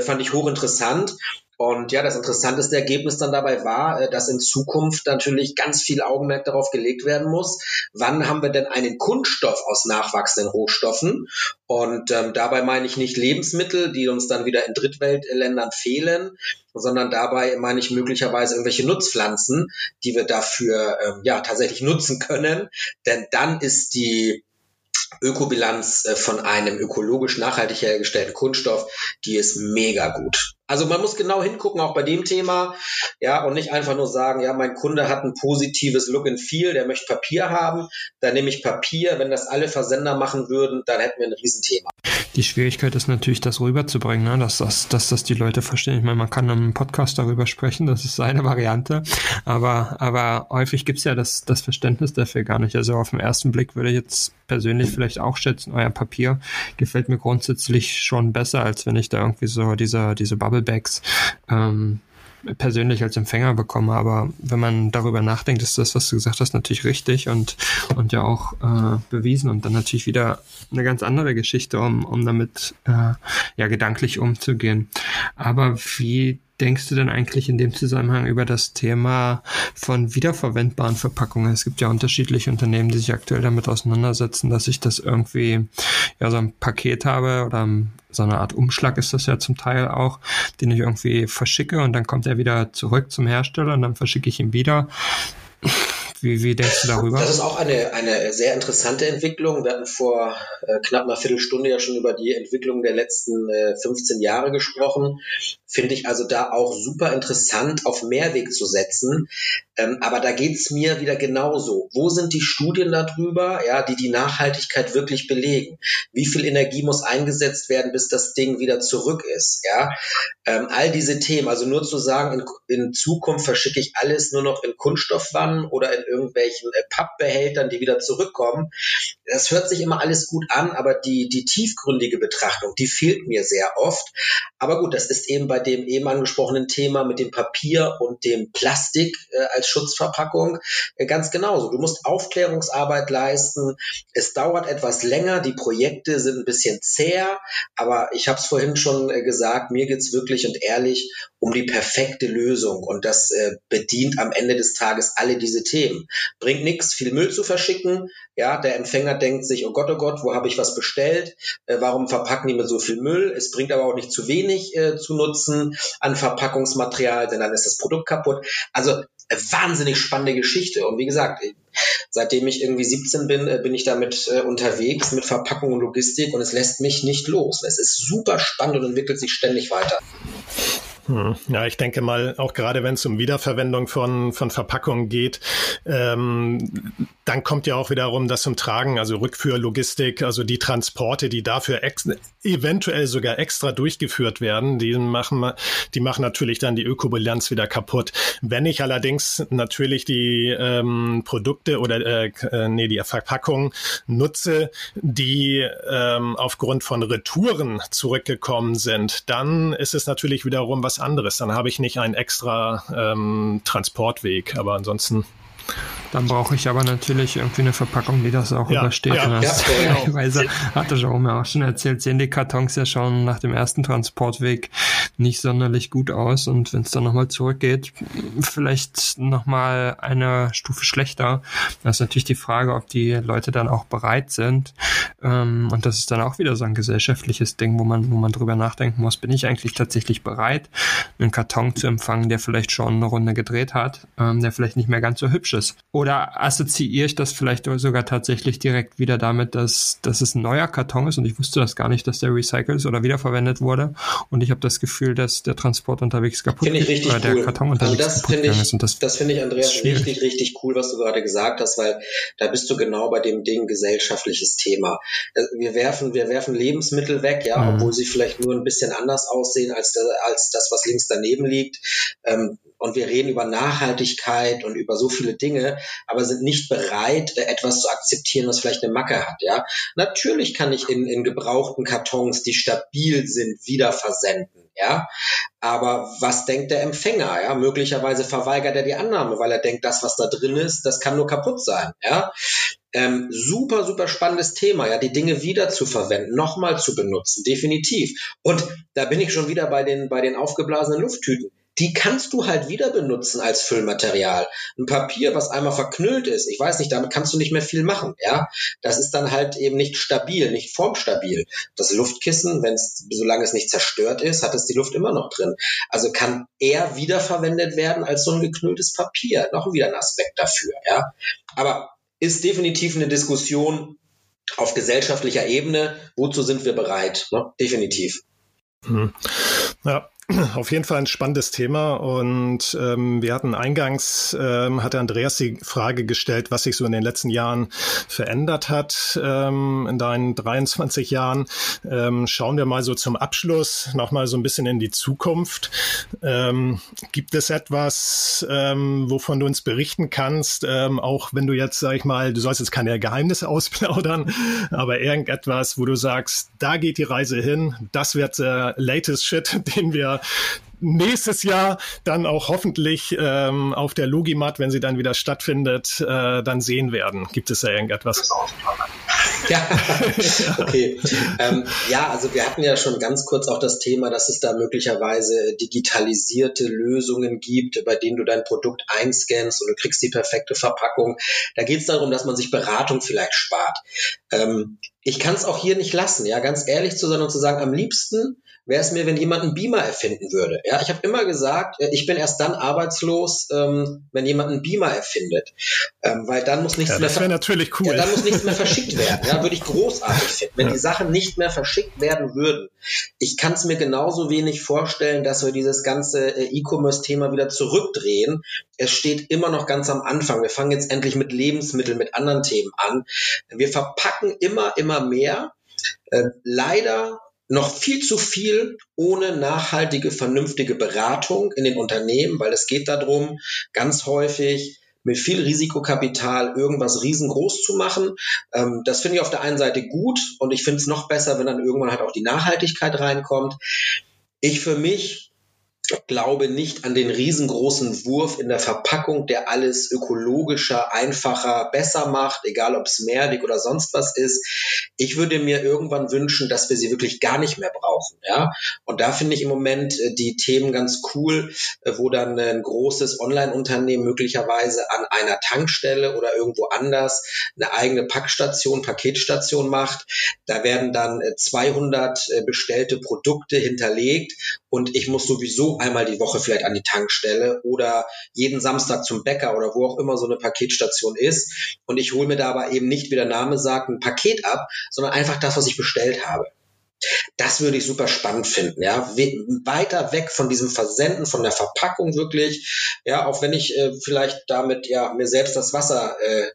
S3: fand ich hochinteressant. Und ja, das interessanteste Ergebnis dann dabei war, äh, dass in Zukunft natürlich ganz viel Augenmerk darauf gelegt werden muss, wann haben wir denn einen Kunststoff aus nachwachsenden Rohstoffen? Und ähm, dabei meine ich nicht Lebensmittel, die uns dann wieder in Drittweltländern fehlen, sondern dabei meine ich möglicherweise irgendwelche Nutzpflanzen, die wir dafür ähm, ja tatsächlich nutzen können. Denn dann ist die Ökobilanz äh, von einem ökologisch nachhaltig hergestellten Kunststoff, die ist mega gut. Also man muss genau hingucken, auch bei dem Thema, ja, und nicht einfach nur sagen, ja, mein Kunde hat ein positives Look and Feel, der möchte Papier haben, dann nehme ich Papier. Wenn das alle Versender machen würden, dann hätten wir ein Riesenthema.
S2: Die Schwierigkeit ist natürlich, das rüberzubringen, ne? dass, dass, dass das die Leute verstehen. Ich meine, man kann im Podcast darüber sprechen, das ist eine Variante, aber, aber häufig gibt's ja das, das Verständnis dafür gar nicht. Also auf den ersten Blick würde ich jetzt persönlich vielleicht auch schätzen, euer Papier gefällt mir grundsätzlich schon besser, als wenn ich da irgendwie so diese, diese Bubble Bags ähm, persönlich als Empfänger bekomme. Aber wenn man darüber nachdenkt, ist das, was du gesagt hast, natürlich richtig und, und ja auch äh, bewiesen und dann natürlich wieder eine ganz andere Geschichte, um, um damit äh, ja gedanklich umzugehen. Aber wie denkst du denn eigentlich in dem Zusammenhang über das Thema von wiederverwendbaren Verpackungen? Es gibt ja unterschiedliche Unternehmen, die sich aktuell damit auseinandersetzen, dass ich das irgendwie ja so ein Paket habe oder so eine Art Umschlag ist das ja zum Teil auch, den ich irgendwie verschicke und dann kommt er wieder zurück zum Hersteller und dann verschicke ich ihn wieder. Wie, wie denkst du darüber?
S3: Das ist auch eine, eine sehr interessante Entwicklung. Wir hatten vor äh, knapp einer Viertelstunde ja schon über die Entwicklung der letzten äh, 15 Jahre gesprochen. Finde ich also da auch super interessant, auf Mehrweg zu setzen. Ähm, aber da geht's mir wieder genauso. Wo sind die Studien darüber, ja, die die Nachhaltigkeit wirklich belegen? Wie viel Energie muss eingesetzt werden, bis das Ding wieder zurück ist? Ja, ähm, all diese Themen. Also nur zu sagen, in, in Zukunft verschicke ich alles nur noch in Kunststoffwannen oder in irgendwelchen äh, Pappbehältern, die wieder zurückkommen. Das hört sich immer alles gut an, aber die, die tiefgründige Betrachtung, die fehlt mir sehr oft. Aber gut, das ist eben bei dem eben angesprochenen Thema mit dem Papier und dem Plastik äh, als Schutzverpackung äh, ganz genauso. Du musst Aufklärungsarbeit leisten. Es dauert etwas länger. Die Projekte sind ein bisschen zäher, aber ich habe es vorhin schon äh, gesagt, mir geht's wirklich und ehrlich um die perfekte Lösung und das äh, bedient am Ende des Tages alle diese Themen. Bringt nichts, viel Müll zu verschicken. Ja, der Empfänger denkt sich, oh Gott, oh Gott, wo habe ich was bestellt? Äh, warum verpacken die mit so viel Müll? Es bringt aber auch nicht zu wenig äh, zu nutzen an Verpackungsmaterial, denn dann ist das Produkt kaputt. Also äh, wahnsinnig spannende Geschichte. Und wie gesagt, äh, seitdem ich irgendwie 17 bin, äh, bin ich damit äh, unterwegs mit Verpackung und Logistik und es lässt mich nicht los. Es ist super spannend und entwickelt sich ständig weiter.
S1: Hm. Ja, ich denke mal, auch gerade wenn es um Wiederverwendung von, von Verpackungen geht, ähm, dann kommt ja auch wiederum das zum Tragen, also Rückführlogistik, also die Transporte, die dafür eventuell sogar extra durchgeführt werden, die machen, die machen natürlich dann die Ökobilanz wieder kaputt. Wenn ich allerdings natürlich die ähm, Produkte oder äh, äh nee, die Verpackung nutze, die ähm, aufgrund von Retouren zurückgekommen sind, dann ist es natürlich wiederum was anderes. Dann habe ich nicht einen extra ähm, Transportweg. Aber ansonsten
S2: Dann brauche ich aber natürlich irgendwie eine Verpackung, die das auch ja, übersteht. Ja, ja, genau. hatte Jerome auch schon erzählt, sehen die Kartons ja schon nach dem ersten Transportweg nicht sonderlich gut aus. Und wenn es dann nochmal zurückgeht, vielleicht nochmal eine Stufe schlechter. Das ist natürlich die Frage, ob die Leute dann auch bereit sind. Ähm, und das ist dann auch wieder so ein gesellschaftliches Ding, wo man, wo man drüber nachdenken muss, bin ich eigentlich tatsächlich bereit, einen Karton zu empfangen, der vielleicht schon eine Runde gedreht hat, ähm, der vielleicht nicht mehr ganz so hübsch ist. Oder assoziiere ich das vielleicht sogar tatsächlich direkt wieder damit, dass, dass es ein neuer Karton ist und ich wusste das gar nicht, dass der recycelt ist oder wiederverwendet wurde und ich habe das Gefühl, dass der Transport unterwegs kaputt
S3: ist oder
S2: der Karton also unterwegs
S3: also das kaputt ich, ist. Und das, das finde ich, Andreas, richtig, richtig cool, was du gerade gesagt hast, weil da bist du genau bei dem Ding gesellschaftliches Thema. Äh, wir werfen, wir werfen Lebensmittel weg, ja, mhm. obwohl sie vielleicht nur ein bisschen anders aussehen als, das, als das, was links daneben liegt. Ähm, und wir reden über Nachhaltigkeit und über so viele Dinge, aber sind nicht bereit, äh, etwas zu akzeptieren, was vielleicht eine Macke hat. Ja, natürlich kann ich in, in gebrauchten Kartons, die stabil sind, wieder versenden. Ja, aber was denkt der Empfänger? Ja, möglicherweise verweigert er die Annahme, weil er denkt, das, was da drin ist, das kann nur kaputt sein. Ja, ähm, super, super spannendes Thema, ja, die Dinge wieder zu verwenden, nochmal zu benutzen, definitiv. Und da bin ich schon wieder bei den, bei den aufgeblasenen Lufttüten die kannst du halt wieder benutzen als Füllmaterial. Ein Papier, was einmal verknüllt ist, ich weiß nicht, damit kannst du nicht mehr viel machen, ja. Das ist dann halt eben nicht stabil, nicht formstabil. Das Luftkissen, wenn es, solange es nicht zerstört ist, hat es die Luft immer noch drin. Also kann eher wiederverwendet werden als so ein geknülltes Papier. Noch wieder ein Aspekt dafür, ja. Aber ist definitiv eine Diskussion auf gesellschaftlicher Ebene. Wozu sind wir bereit? Ne? Definitiv.
S1: Hm. Ja, auf jeden Fall ein spannendes Thema und ähm, wir hatten eingangs, ähm, hatte Andreas die Frage gestellt, was sich so in den letzten Jahren verändert hat ähm, in deinen 23 Jahren. Ähm, schauen wir mal so zum Abschluss nochmal so ein bisschen in die Zukunft. Ähm, gibt es etwas, ähm, wovon du uns berichten kannst, ähm, auch wenn du jetzt, sag ich mal, du sollst jetzt keine Geheimnisse ausplaudern, aber irgendetwas, wo du sagst, da geht die Reise hin, das wird der latest Shit, den wir nächstes Jahr dann auch hoffentlich ähm, auf der Logimat, wenn sie dann wieder stattfindet, äh, dann sehen werden. Gibt es da irgendetwas?
S3: Ja, okay. ähm, ja, also wir hatten ja schon ganz kurz auch das Thema, dass es da möglicherweise digitalisierte Lösungen gibt, bei denen du dein Produkt einscannst und du kriegst die perfekte Verpackung. Da geht es darum, dass man sich Beratung vielleicht spart. Ähm, ich kann es auch hier nicht lassen, ja, ganz ehrlich zu sein und zu sagen, am liebsten wäre es mir, wenn jemand einen Beamer erfinden würde. Ja, ich habe immer gesagt, äh, ich bin erst dann arbeitslos, ähm, wenn jemand einen Beamer erfindet, ähm, weil dann muss nichts ja,
S1: mehr. Das natürlich cool.
S3: Ja, dann muss nichts mehr verschickt werden. Ja, würde ich großartig finden, wenn ja. die Sachen nicht mehr verschickt werden würden. Ich kann es mir genauso wenig vorstellen, dass wir dieses ganze äh, E-Commerce-Thema wieder zurückdrehen. Es steht immer noch ganz am Anfang. Wir fangen jetzt endlich mit Lebensmitteln, mit anderen Themen an. Wir verpacken immer, immer mehr. Äh, leider noch viel zu viel ohne nachhaltige, vernünftige Beratung in den Unternehmen, weil es geht darum, ganz häufig mit viel Risikokapital irgendwas riesengroß zu machen. Ähm, das finde ich auf der einen Seite gut und ich finde es noch besser, wenn dann irgendwann halt auch die Nachhaltigkeit reinkommt. Ich für mich glaube nicht an den riesengroßen Wurf in der Verpackung, der alles ökologischer, einfacher, besser macht, egal ob es Mehrweg oder sonst was ist. Ich würde mir irgendwann wünschen, dass wir sie wirklich gar nicht mehr brauchen. Ja? Und da finde ich im Moment äh, die Themen ganz cool, äh, wo dann ein großes Online-Unternehmen möglicherweise an einer Tankstelle oder irgendwo anders eine eigene Packstation, Paketstation macht. Da werden dann 200 äh, bestellte Produkte hinterlegt und ich muss sowieso einmal die Woche vielleicht an die Tankstelle oder jeden Samstag zum Bäcker oder wo auch immer so eine Paketstation ist. Und ich hole mir da aber eben nicht, wie der Name sagt, ein Paket ab, sondern einfach das, was ich bestellt habe. Das würde ich super spannend finden, ja. Weiter weg von diesem Versenden, von der Verpackung wirklich, ja, auch wenn ich äh, vielleicht damit ja mir selbst das Wasser äh,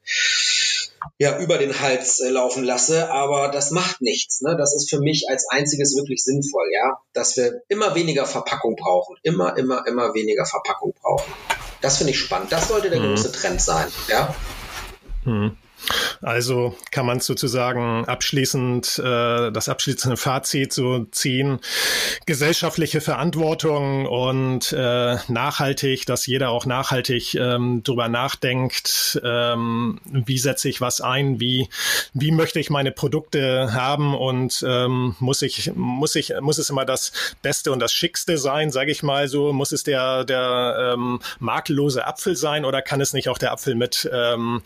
S3: ja, über den Hals äh, laufen lasse, aber das macht nichts. Ne? Das ist für mich als einziges wirklich sinnvoll, ja, dass wir immer weniger Verpackung brauchen, immer, immer, immer weniger Verpackung brauchen. Das finde ich spannend. Das sollte der mhm. große Trend sein, ja.
S1: Mhm. Also kann man sozusagen abschließend äh, das abschließende Fazit so ziehen. Gesellschaftliche Verantwortung und äh, nachhaltig, dass jeder auch nachhaltig ähm, drüber nachdenkt, ähm, wie setze ich was ein, wie, wie möchte ich meine Produkte haben und ähm, muss ich, muss ich, muss es immer das Beste und das Schickste sein, sage ich mal so, muss es der, der ähm, makellose Apfel sein oder kann es nicht auch der Apfel mit, ähm,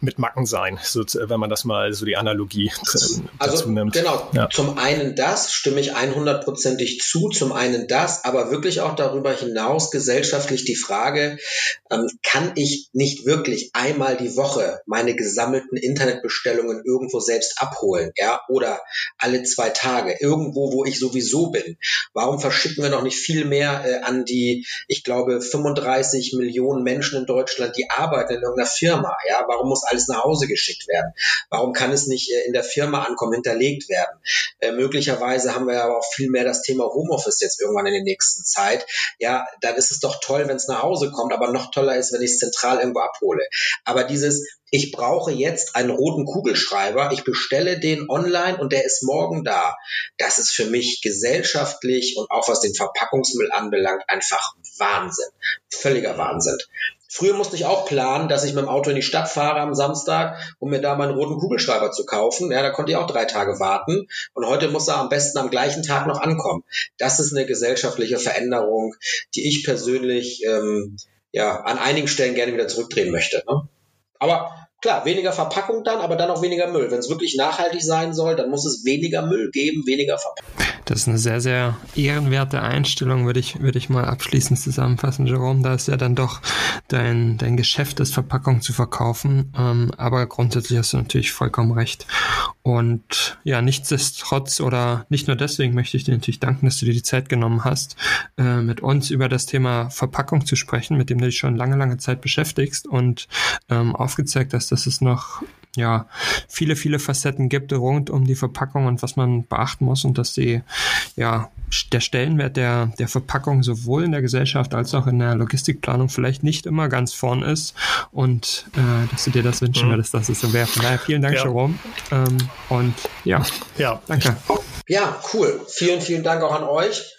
S1: mit Macken sein, so, wenn man das mal so die Analogie
S3: äh, also, dazu nimmt. Genau, ja. zum einen das, stimme ich 100%ig zu, zum einen das, aber wirklich auch darüber hinaus gesellschaftlich die Frage, ähm, kann ich nicht wirklich einmal die Woche meine gesammelten Internetbestellungen irgendwo selbst abholen, ja, oder alle zwei Tage, irgendwo, wo ich sowieso bin. Warum verschicken wir noch nicht viel mehr äh, an die, ich glaube, 35 Millionen Menschen in Deutschland, die arbeiten in irgendeiner Firma, ja, warum muss alles nach Hause geschickt werden? Warum kann es nicht äh, in der Firma ankommen, hinterlegt werden? Äh, möglicherweise haben wir aber auch viel mehr das Thema Homeoffice jetzt irgendwann in der nächsten Zeit. Ja, dann ist es doch toll, wenn es nach Hause kommt, aber noch toller ist, wenn ich es zentral irgendwo abhole. Aber dieses, ich brauche jetzt einen roten Kugelschreiber, ich bestelle den online und der ist morgen da. Das ist für mich gesellschaftlich und auch was den Verpackungsmüll anbelangt einfach Wahnsinn. Völliger Wahnsinn. Früher musste ich auch planen, dass ich mit dem Auto in die Stadt fahre am Samstag, um mir da meinen roten Kugelschreiber zu kaufen. Ja, da konnte ich auch drei Tage warten. Und heute muss er am besten am gleichen Tag noch ankommen. Das ist eine gesellschaftliche Veränderung, die ich persönlich ähm, ja an einigen Stellen gerne wieder zurückdrehen möchte. Ne? Aber klar, weniger Verpackung dann, aber dann auch weniger Müll. Wenn es wirklich nachhaltig sein soll, dann muss es weniger Müll geben, weniger Verpackung.
S2: Das ist eine sehr, sehr ehrenwerte Einstellung, würde ich, würde ich mal abschließend zusammenfassen, Jerome. Da ist ja dann doch dein, dein Geschäft ist, Verpackung zu verkaufen. Ähm, aber grundsätzlich hast du natürlich vollkommen recht. Und ja, nichtsdestotrotz oder nicht nur deswegen möchte ich dir natürlich danken, dass du dir die Zeit genommen hast, äh, mit uns über das Thema Verpackung zu sprechen, mit dem du dich schon lange, lange Zeit beschäftigst und ähm, aufgezeigt hast, dass es noch ja, viele, viele Facetten gibt rund um die Verpackung und was man beachten muss und dass die, ja, der Stellenwert der, der Verpackung sowohl in der Gesellschaft als auch in der Logistikplanung vielleicht nicht immer ganz vorn ist und äh, dass du dir das wünschen mhm. würdest, dass es so wäre. Von daher vielen Dank, ja. Jerome. Ähm, und ja,
S1: ja,
S2: danke.
S3: Ja, cool. Vielen, vielen Dank auch an euch.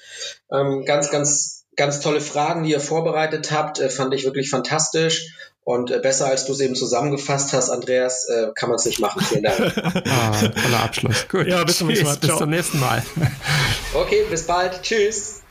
S3: Ähm, ganz, ganz, ganz tolle Fragen, die ihr vorbereitet habt, äh, fand ich wirklich fantastisch. Und äh, besser als du es eben zusammengefasst hast, Andreas, äh, kann man es nicht machen. Vielen Dank.
S2: ah, toller Abschluss.
S1: Gut. Ja, bis zum nächsten Mal.
S2: Bis zum nächsten Mal.
S3: okay, bis bald. Tschüss.